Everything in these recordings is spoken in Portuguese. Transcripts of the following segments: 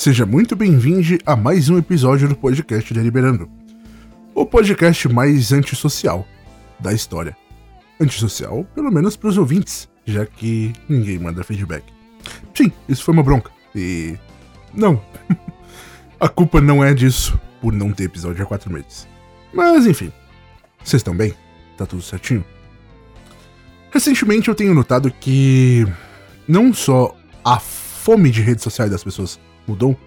Seja muito bem-vindo a mais um episódio do podcast Deliberando. O podcast mais antissocial da história. Antissocial, pelo menos para os ouvintes, já que ninguém manda feedback. Sim, isso foi uma bronca. E. Não. a culpa não é disso, por não ter episódio há quatro meses. Mas enfim. Vocês estão bem? Tá tudo certinho? Recentemente eu tenho notado que. Não só a fome de redes sociais das pessoas mudou,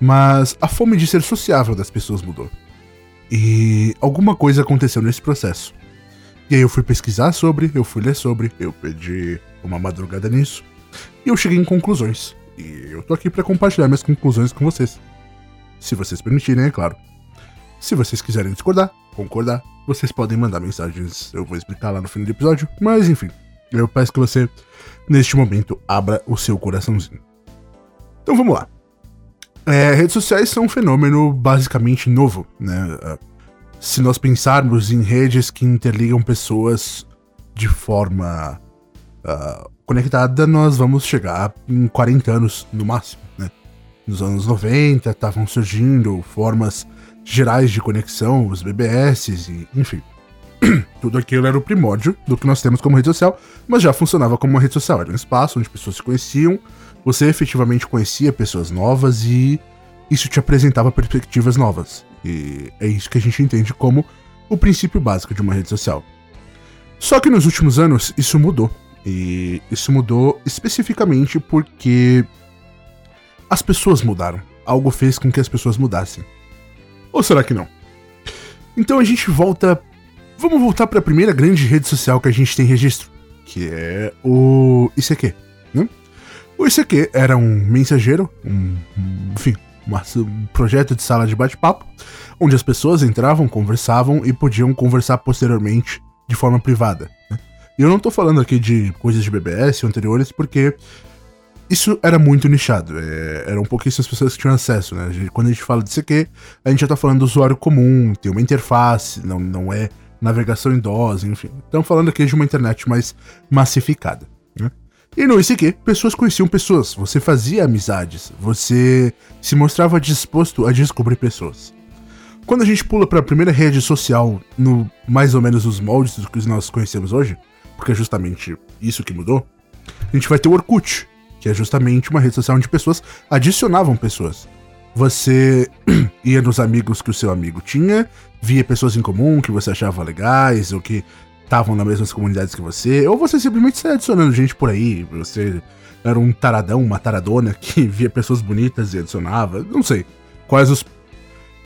mas a fome de ser sociável das pessoas mudou. E alguma coisa aconteceu nesse processo. E aí eu fui pesquisar sobre, eu fui ler sobre, eu pedi uma madrugada nisso, e eu cheguei em conclusões. E eu tô aqui para compartilhar minhas conclusões com vocês. Se vocês permitirem, é claro. Se vocês quiserem discordar, concordar, vocês podem mandar mensagens, eu vou explicar lá no fim do episódio, mas enfim, eu peço que você, neste momento, abra o seu coraçãozinho. Então vamos lá. É, redes sociais são um fenômeno basicamente novo, né? É, se nós pensarmos em redes que interligam pessoas de forma uh, conectada, nós vamos chegar em 40 anos no máximo, né? Nos anos 90 estavam surgindo formas gerais de conexão, os BBS e enfim. Tudo aquilo era o primórdio do que nós temos como rede social, mas já funcionava como uma rede social. Era um espaço onde pessoas se conheciam, você efetivamente conhecia pessoas novas e isso te apresentava perspectivas novas. E é isso que a gente entende como o princípio básico de uma rede social. Só que nos últimos anos isso mudou. E isso mudou especificamente porque as pessoas mudaram. Algo fez com que as pessoas mudassem. Ou será que não? Então a gente volta. Vamos voltar para a primeira grande rede social que a gente tem registro, que é o ICQ. O ICQ era um mensageiro, um, enfim, um projeto de sala de bate-papo, onde as pessoas entravam, conversavam e podiam conversar posteriormente de forma privada. Né? E eu não tô falando aqui de coisas de BBS ou anteriores, porque isso era muito nichado. É, eram pouquíssimas pessoas que tinham acesso, né? Quando a gente fala de ICQ, a gente já tá falando do usuário comum, tem uma interface, não, não é navegação em DOS, enfim. Estamos falando aqui de uma internet mais massificada. E no ICQ, pessoas conheciam pessoas, você fazia amizades, você se mostrava disposto a descobrir pessoas. Quando a gente pula para a primeira rede social, no mais ou menos os moldes do que nós conhecemos hoje, porque é justamente isso que mudou, a gente vai ter o Orkut, que é justamente uma rede social onde pessoas adicionavam pessoas. Você ia nos amigos que o seu amigo tinha, via pessoas em comum que você achava legais, ou que estavam nas mesmas comunidades que você, ou você simplesmente saia adicionando gente por aí, você era um taradão, uma taradona que via pessoas bonitas e adicionava, não sei quais os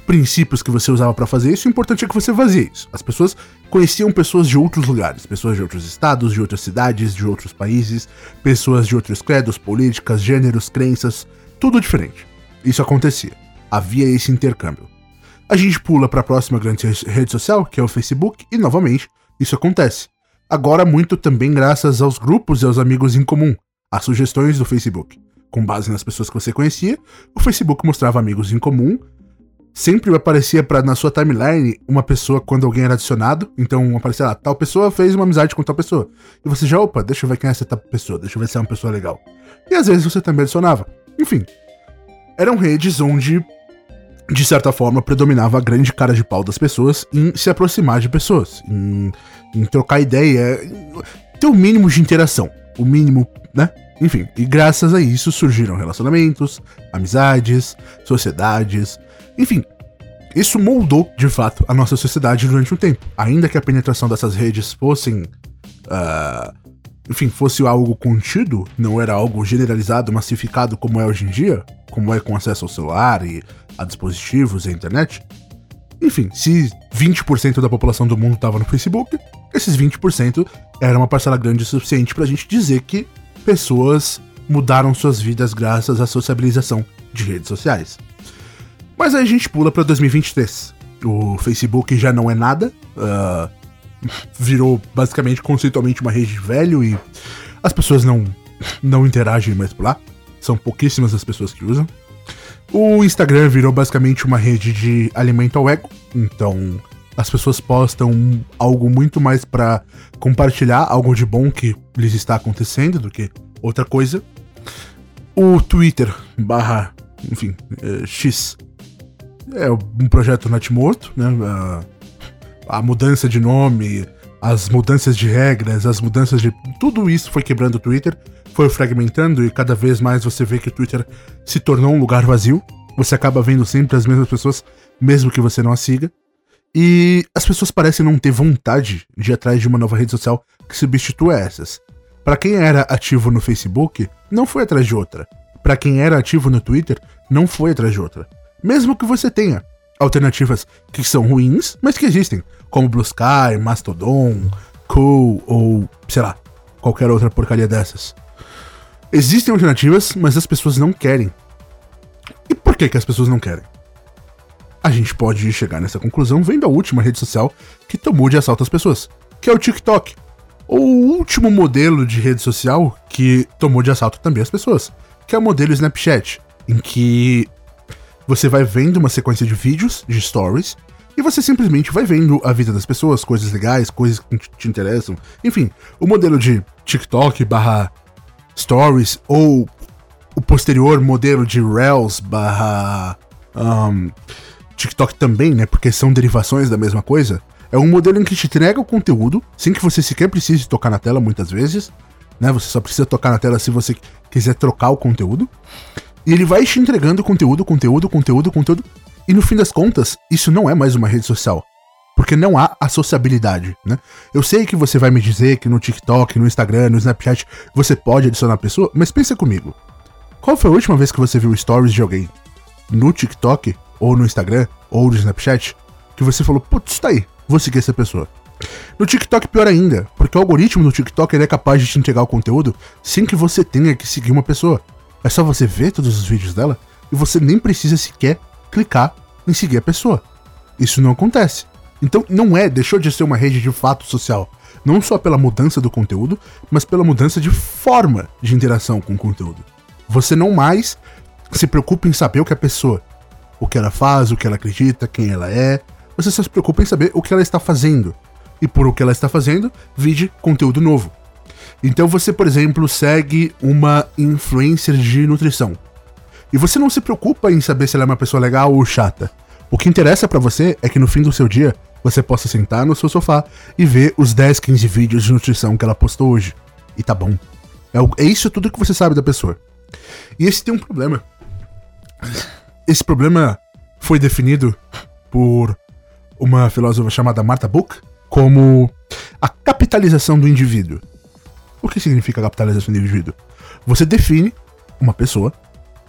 princípios que você usava para fazer isso, o importante é que você fazia isso. As pessoas conheciam pessoas de outros lugares, pessoas de outros estados, de outras cidades, de outros países, pessoas de outros credos, políticas, gêneros, crenças, tudo diferente. Isso acontecia. Havia esse intercâmbio. A gente pula para a próxima grande rede social, que é o Facebook, e novamente isso acontece. Agora, muito também graças aos grupos e aos amigos em comum, às sugestões do Facebook. Com base nas pessoas que você conhecia, o Facebook mostrava amigos em comum. Sempre aparecia pra, na sua timeline uma pessoa quando alguém era adicionado. Então aparecia lá, tal pessoa fez uma amizade com tal pessoa. E você já, opa, deixa eu ver quem é essa tal pessoa, deixa eu ver se é uma pessoa legal. E às vezes você também adicionava. Enfim, eram redes onde de certa forma, predominava a grande cara de pau das pessoas em se aproximar de pessoas, em, em trocar ideia, ter o mínimo de interação, o mínimo, né? Enfim, e graças a isso surgiram relacionamentos, amizades, sociedades, enfim. Isso moldou, de fato, a nossa sociedade durante um tempo. Ainda que a penetração dessas redes fossem. Uh, enfim, fosse algo contido, não era algo generalizado, massificado como é hoje em dia, como é com acesso ao celular e a dispositivos e a internet. Enfim, se 20% da população do mundo estava no Facebook, esses 20% era uma parcela grande o suficiente para a gente dizer que pessoas mudaram suas vidas graças à sociabilização de redes sociais. Mas aí a gente pula para 2023. O Facebook já não é nada, uh, virou basicamente conceitualmente uma rede velho e as pessoas não, não interagem mais por lá. São pouquíssimas as pessoas que usam. O Instagram virou basicamente uma rede de alimento ao ego, então as pessoas postam algo muito mais para compartilhar algo de bom que lhes está acontecendo do que outra coisa. O Twitter barra enfim, é, X. É um projeto natimorto, né? A, a mudança de nome, as mudanças de regras, as mudanças de. Tudo isso foi quebrando o Twitter, foi fragmentando e cada vez mais você vê que o Twitter se tornou um lugar vazio. Você acaba vendo sempre as mesmas pessoas, mesmo que você não as siga. E as pessoas parecem não ter vontade de ir atrás de uma nova rede social que substitua essas. Para quem era ativo no Facebook, não foi atrás de outra. Para quem era ativo no Twitter, não foi atrás de outra. Mesmo que você tenha alternativas que são ruins, mas que existem, como Blue Sky, Mastodon, Cool ou sei lá, qualquer outra porcaria dessas. Existem alternativas, mas as pessoas não querem. E por que, que as pessoas não querem? A gente pode chegar nessa conclusão vendo a última rede social que tomou de assalto as pessoas, que é o TikTok. O último modelo de rede social que tomou de assalto também as pessoas, que é o modelo Snapchat, em que você vai vendo uma sequência de vídeos, de stories, e você simplesmente vai vendo a vida das pessoas, coisas legais, coisas que te interessam. Enfim, o modelo de TikTok barra stories ou o posterior modelo de Reels barra um, TikTok também, né? Porque são derivações da mesma coisa. É um modelo em que te entrega o conteúdo, sem que você sequer precise tocar na tela muitas vezes, né? Você só precisa tocar na tela se você quiser trocar o conteúdo. E ele vai te entregando conteúdo, conteúdo, conteúdo, conteúdo. E no fim das contas, isso não é mais uma rede social. Porque não há associabilidade, né? Eu sei que você vai me dizer que no TikTok, no Instagram, no Snapchat, você pode adicionar pessoa, mas pensa comigo. Qual foi a última vez que você viu stories de alguém? No TikTok, ou no Instagram, ou no Snapchat, que você falou, putz, tá aí, vou seguir essa pessoa. No TikTok, pior ainda, porque o algoritmo do TikTok é capaz de te entregar o conteúdo sem que você tenha que seguir uma pessoa. É só você ver todos os vídeos dela e você nem precisa sequer clicar em seguir a pessoa. Isso não acontece. Então não é, deixou de ser uma rede de fato social. Não só pela mudança do conteúdo, mas pela mudança de forma de interação com o conteúdo. Você não mais se preocupa em saber o que a pessoa, o que ela faz, o que ela acredita, quem ela é. Você só se preocupa em saber o que ela está fazendo e por o que ela está fazendo, vide conteúdo novo. Então você, por exemplo, segue uma influencer de nutrição. E você não se preocupa em saber se ela é uma pessoa legal ou chata. O que interessa para você é que no fim do seu dia você possa sentar no seu sofá e ver os 10, 15 vídeos de nutrição que ela postou hoje. E tá bom. É, é isso tudo que você sabe da pessoa. E esse tem um problema. Esse problema foi definido por uma filósofa chamada Martha Book, como a capitalização do indivíduo. O que significa capitalização do indivíduo? Você define uma pessoa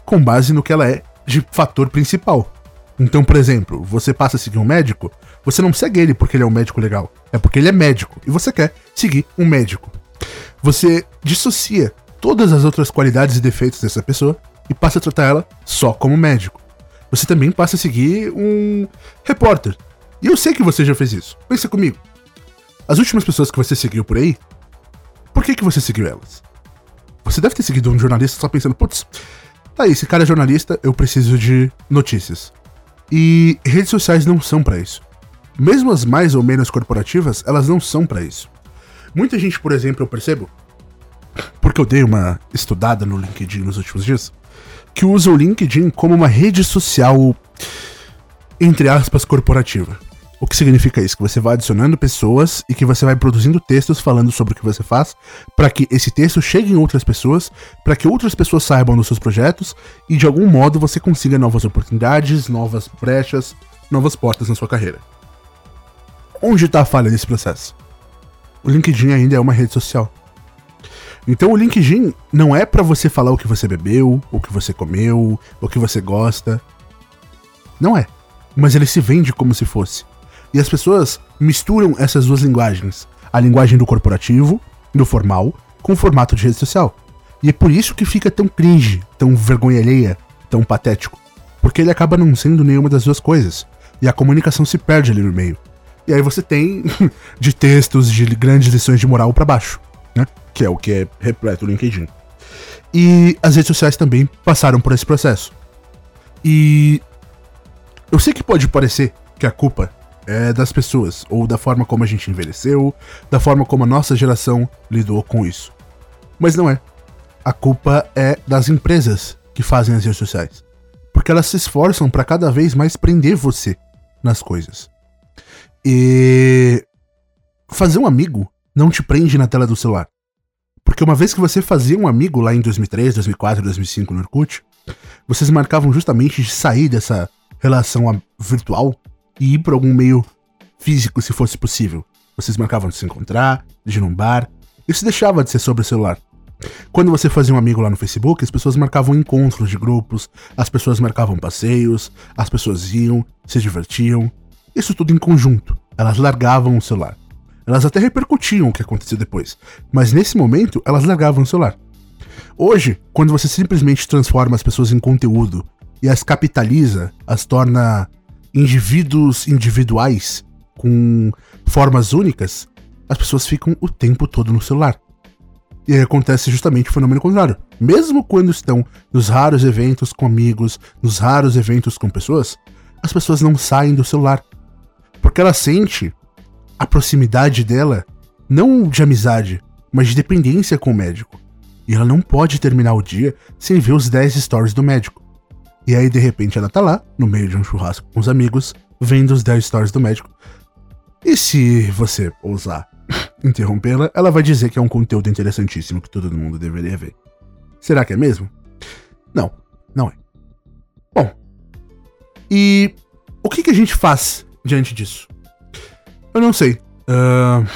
com base no que ela é de fator principal. Então, por exemplo, você passa a seguir um médico, você não segue ele porque ele é um médico legal, é porque ele é médico e você quer seguir um médico. Você dissocia todas as outras qualidades e defeitos dessa pessoa e passa a tratar ela só como médico. Você também passa a seguir um repórter. E eu sei que você já fez isso. Pensa comigo. As últimas pessoas que você seguiu por aí, por que, que você seguiu elas? Você deve ter seguido um jornalista só pensando, putz, tá aí, esse cara é jornalista, eu preciso de notícias. E redes sociais não são para isso. Mesmo as mais ou menos corporativas, elas não são para isso. Muita gente, por exemplo, eu percebo, porque eu dei uma estudada no LinkedIn nos últimos dias, que usa o LinkedIn como uma rede social, entre aspas, corporativa. O que significa isso? Que você vai adicionando pessoas e que você vai produzindo textos falando sobre o que você faz, para que esse texto chegue em outras pessoas, para que outras pessoas saibam dos seus projetos e de algum modo você consiga novas oportunidades, novas brechas, novas portas na sua carreira. Onde está a falha desse processo? O LinkedIn ainda é uma rede social. Então o LinkedIn não é para você falar o que você bebeu, o que você comeu, o que você gosta. Não é. Mas ele se vende como se fosse. E as pessoas misturam essas duas linguagens. A linguagem do corporativo, do formal, com o formato de rede social. E é por isso que fica tão cringe, tão vergonha alheia, tão patético. Porque ele acaba não sendo nenhuma das duas coisas. E a comunicação se perde ali no meio. E aí você tem de textos de grandes lições de moral para baixo, né? Que é o que é repleto o LinkedIn. E as redes sociais também passaram por esse processo. E eu sei que pode parecer que a culpa é, das pessoas, ou da forma como a gente envelheceu, da forma como a nossa geração lidou com isso. Mas não é. A culpa é das empresas que fazem as redes sociais. Porque elas se esforçam para cada vez mais prender você nas coisas. E fazer um amigo não te prende na tela do celular. Porque uma vez que você fazia um amigo lá em 2003, 2004, 2005 no Orkut, vocês marcavam justamente de sair dessa relação virtual e ir para algum meio físico se fosse possível. Vocês marcavam de se encontrar, de ir num bar. Isso deixava de ser sobre o celular. Quando você fazia um amigo lá no Facebook, as pessoas marcavam encontros de grupos, as pessoas marcavam passeios, as pessoas iam, se divertiam. Isso tudo em conjunto. Elas largavam o celular. Elas até repercutiam o que aconteceu depois, mas nesse momento elas largavam o celular. Hoje, quando você simplesmente transforma as pessoas em conteúdo e as capitaliza, as torna indivíduos individuais com formas únicas, as pessoas ficam o tempo todo no celular. E aí acontece justamente o fenômeno contrário. Mesmo quando estão nos raros eventos com amigos, nos raros eventos com pessoas, as pessoas não saem do celular. Porque ela sente a proximidade dela, não de amizade, mas de dependência com o médico. E ela não pode terminar o dia sem ver os 10 stories do médico. E aí, de repente, ela tá lá, no meio de um churrasco com os amigos, vendo os 10 stories do médico. E se você ousar interrompê-la, ela vai dizer que é um conteúdo interessantíssimo que todo mundo deveria ver. Será que é mesmo? Não, não é. Bom, e o que, que a gente faz diante disso? Eu não sei. Uh,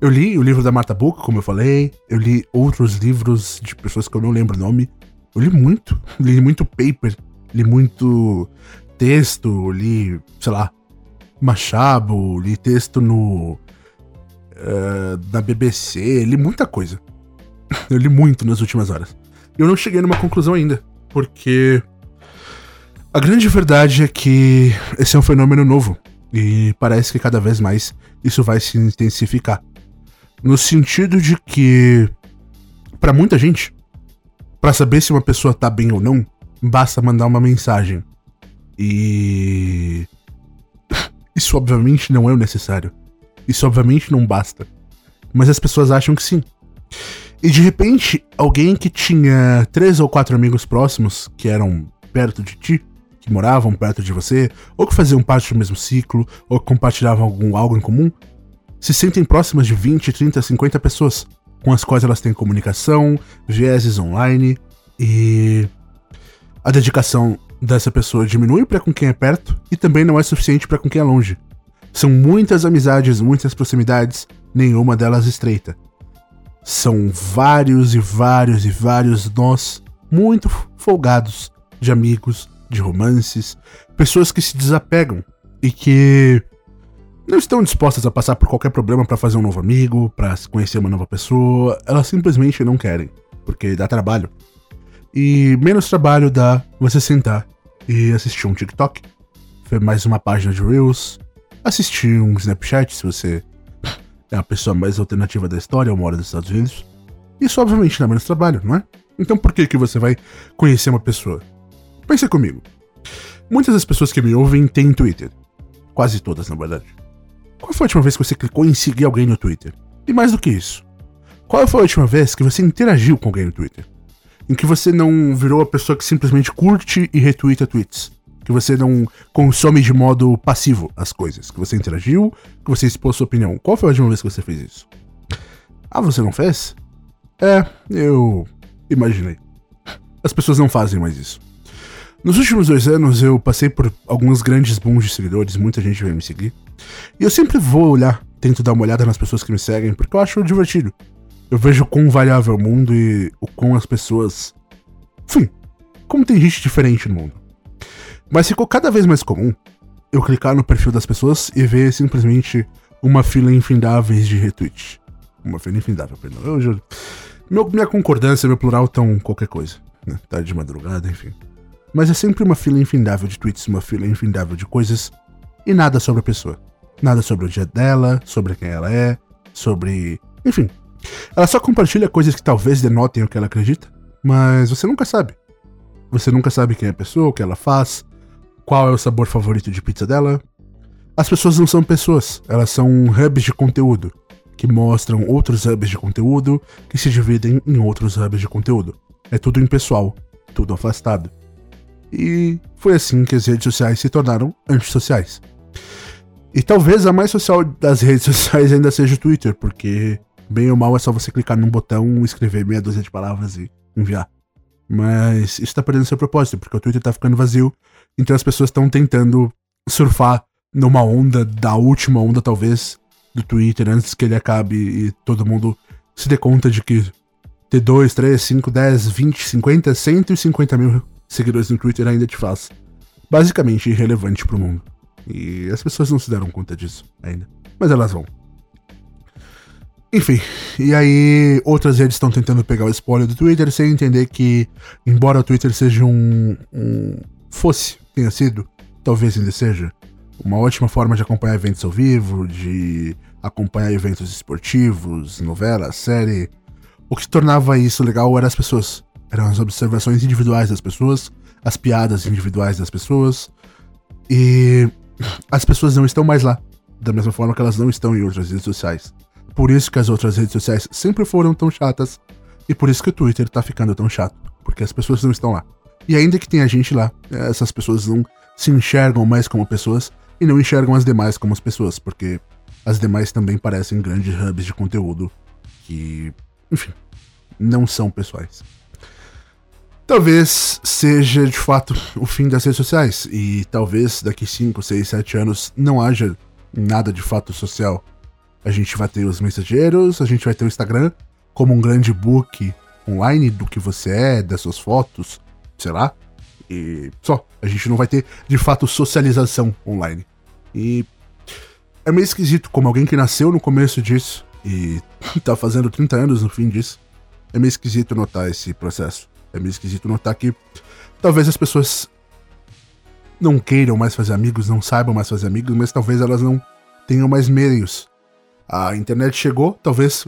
eu li o livro da Marta Book, como eu falei. Eu li outros livros de pessoas que eu não lembro o nome. Eu li muito. Li muito paper. Li muito texto. Li, sei lá, Machado. Li texto no. Uh, da BBC. Li muita coisa. Eu li muito nas últimas horas. Eu não cheguei numa conclusão ainda. Porque. A grande verdade é que esse é um fenômeno novo. E parece que cada vez mais isso vai se intensificar. No sentido de que, para muita gente, para saber se uma pessoa tá bem ou não, basta mandar uma mensagem. E. Isso obviamente não é o necessário. Isso obviamente não basta. Mas as pessoas acham que sim. E de repente, alguém que tinha três ou quatro amigos próximos que eram perto de ti que moravam perto de você, ou que faziam parte do mesmo ciclo, ou que compartilhavam algum, algo em comum, se sentem próximas de 20, 30, 50 pessoas, com as quais elas têm comunicação, vieses online, e a dedicação dessa pessoa diminui para com quem é perto e também não é suficiente para com quem é longe. São muitas amizades, muitas proximidades, nenhuma delas estreita. São vários e vários e vários nós muito folgados de amigos, de romances, pessoas que se desapegam e que não estão dispostas a passar por qualquer problema para fazer um novo amigo, para conhecer uma nova pessoa, elas simplesmente não querem, porque dá trabalho. E menos trabalho dá você sentar e assistir um TikTok, ver mais uma página de Reels, assistir um Snapchat se você é a pessoa mais alternativa da história ou mora nos Estados Unidos. Isso obviamente dá menos trabalho, não é? Então por que que você vai conhecer uma pessoa? Pense comigo. Muitas das pessoas que me ouvem têm Twitter. Quase todas, na verdade. Qual foi a última vez que você clicou em seguir alguém no Twitter? E mais do que isso, qual foi a última vez que você interagiu com alguém no Twitter? Em que você não virou a pessoa que simplesmente curte e retweeta tweets? Que você não consome de modo passivo as coisas? Que você interagiu, que você expôs sua opinião? Qual foi a última vez que você fez isso? Ah, você não fez? É, eu imaginei. As pessoas não fazem mais isso. Nos últimos dois anos eu passei por alguns grandes booms de seguidores, muita gente veio me seguir. E eu sempre vou olhar, tento dar uma olhada nas pessoas que me seguem, porque eu acho divertido. Eu vejo quão variável é o mundo e o quão as pessoas. Enfim, como tem gente diferente no mundo. Mas ficou cada vez mais comum eu clicar no perfil das pessoas e ver simplesmente uma fila infindáveis de retweet. Uma fila infindável, perdão. Eu juro. Meu, minha concordância, meu plural tão qualquer coisa. Né? Tá de madrugada, enfim. Mas é sempre uma fila infindável de tweets, uma fila infindável de coisas e nada sobre a pessoa. Nada sobre o dia dela, sobre quem ela é, sobre. Enfim. Ela só compartilha coisas que talvez denotem o que ela acredita, mas você nunca sabe. Você nunca sabe quem é a pessoa, o que ela faz, qual é o sabor favorito de pizza dela. As pessoas não são pessoas, elas são hubs de conteúdo, que mostram outros hubs de conteúdo que se dividem em outros hubs de conteúdo. É tudo impessoal, tudo afastado. E foi assim que as redes sociais se tornaram antissociais. E talvez a mais social das redes sociais ainda seja o Twitter, porque bem ou mal é só você clicar num botão, escrever meia dúzia de palavras e enviar. Mas isso tá perdendo seu propósito, porque o Twitter tá ficando vazio, então as pessoas estão tentando surfar numa onda, da última onda talvez, do Twitter, antes que ele acabe e todo mundo se dê conta de que ter 2, 3, 5, 10, 20, 50, 150 mil seguidores no Twitter ainda te faz basicamente irrelevante pro mundo. E as pessoas não se deram conta disso ainda. Mas elas vão. Enfim, e aí outras redes estão tentando pegar o spoiler do Twitter sem entender que, embora o Twitter seja um. um fosse, tenha sido, talvez ainda seja, uma ótima forma de acompanhar eventos ao vivo, de acompanhar eventos esportivos, novelas, série. O que tornava isso legal eram as pessoas. Eram as observações individuais das pessoas, as piadas individuais das pessoas. E as pessoas não estão mais lá, da mesma forma que elas não estão em outras redes sociais. Por isso que as outras redes sociais sempre foram tão chatas. E por isso que o Twitter tá ficando tão chato. Porque as pessoas não estão lá. E ainda que tenha gente lá, essas pessoas não se enxergam mais como pessoas e não enxergam as demais como as pessoas, porque as demais também parecem grandes hubs de conteúdo que, enfim, não são pessoais. Talvez seja de fato o fim das redes sociais, e talvez daqui 5, 6, 7 anos não haja nada de fato social a gente vai ter os mensageiros, a gente vai ter o Instagram como um grande book online do que você é, das suas fotos, sei lá. E só. A gente não vai ter, de fato, socialização online. E é meio esquisito, como alguém que nasceu no começo disso e tá fazendo 30 anos no fim disso. É meio esquisito notar esse processo. É meio esquisito notar que talvez as pessoas não queiram mais fazer amigos, não saibam mais fazer amigos, mas talvez elas não tenham mais meios a internet chegou, talvez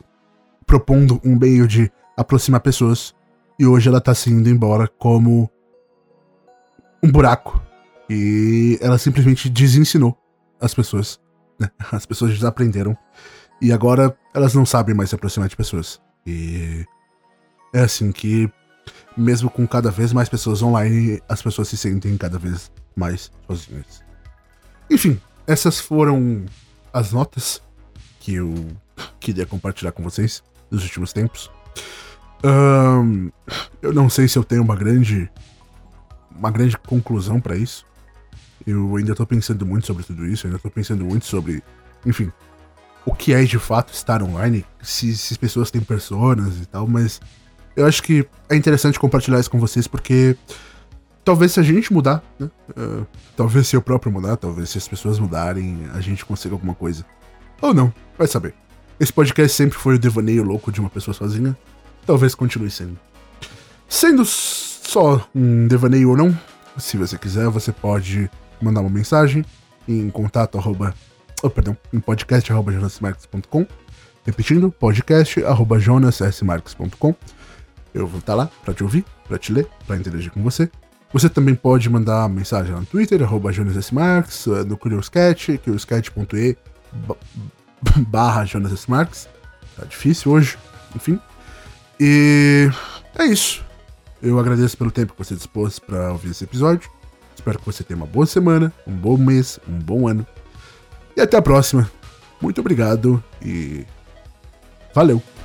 propondo um meio de aproximar pessoas, e hoje ela tá se indo embora como um buraco. E ela simplesmente desensinou as pessoas. Né? As pessoas desaprenderam. E agora elas não sabem mais se aproximar de pessoas. E é assim que, mesmo com cada vez mais pessoas online, as pessoas se sentem cada vez mais sozinhas. Enfim, essas foram as notas que eu queria compartilhar com vocês nos últimos tempos. Um, eu não sei se eu tenho uma grande uma grande conclusão para isso. Eu ainda tô pensando muito sobre tudo isso, ainda tô pensando muito sobre, enfim, o que é de fato estar online, se, se as pessoas têm personas e tal, mas eu acho que é interessante compartilhar isso com vocês porque talvez se a gente mudar, né? Uh, talvez se eu próprio mudar, talvez se as pessoas mudarem, a gente consiga alguma coisa. Ou não, vai saber. Esse podcast sempre foi o devaneio louco de uma pessoa sozinha. Talvez continue sendo. Sendo só um devaneio ou não, se você quiser, você pode mandar uma mensagem em contato arroba, oh, perdão, em podcast arroba jonasmarques.com Repetindo, podcast arroba jonassmarques.com Eu vou estar lá para te ouvir, para te ler, para interagir com você. Você também pode mandar mensagem no Twitter, arroba jonassmarques, no Curioscat, curioscat.e barra Jonas S. Marques. Tá difícil hoje, enfim. E é isso. Eu agradeço pelo tempo que você dispôs para ouvir esse episódio. Espero que você tenha uma boa semana, um bom mês, um bom ano. E até a próxima. Muito obrigado e valeu!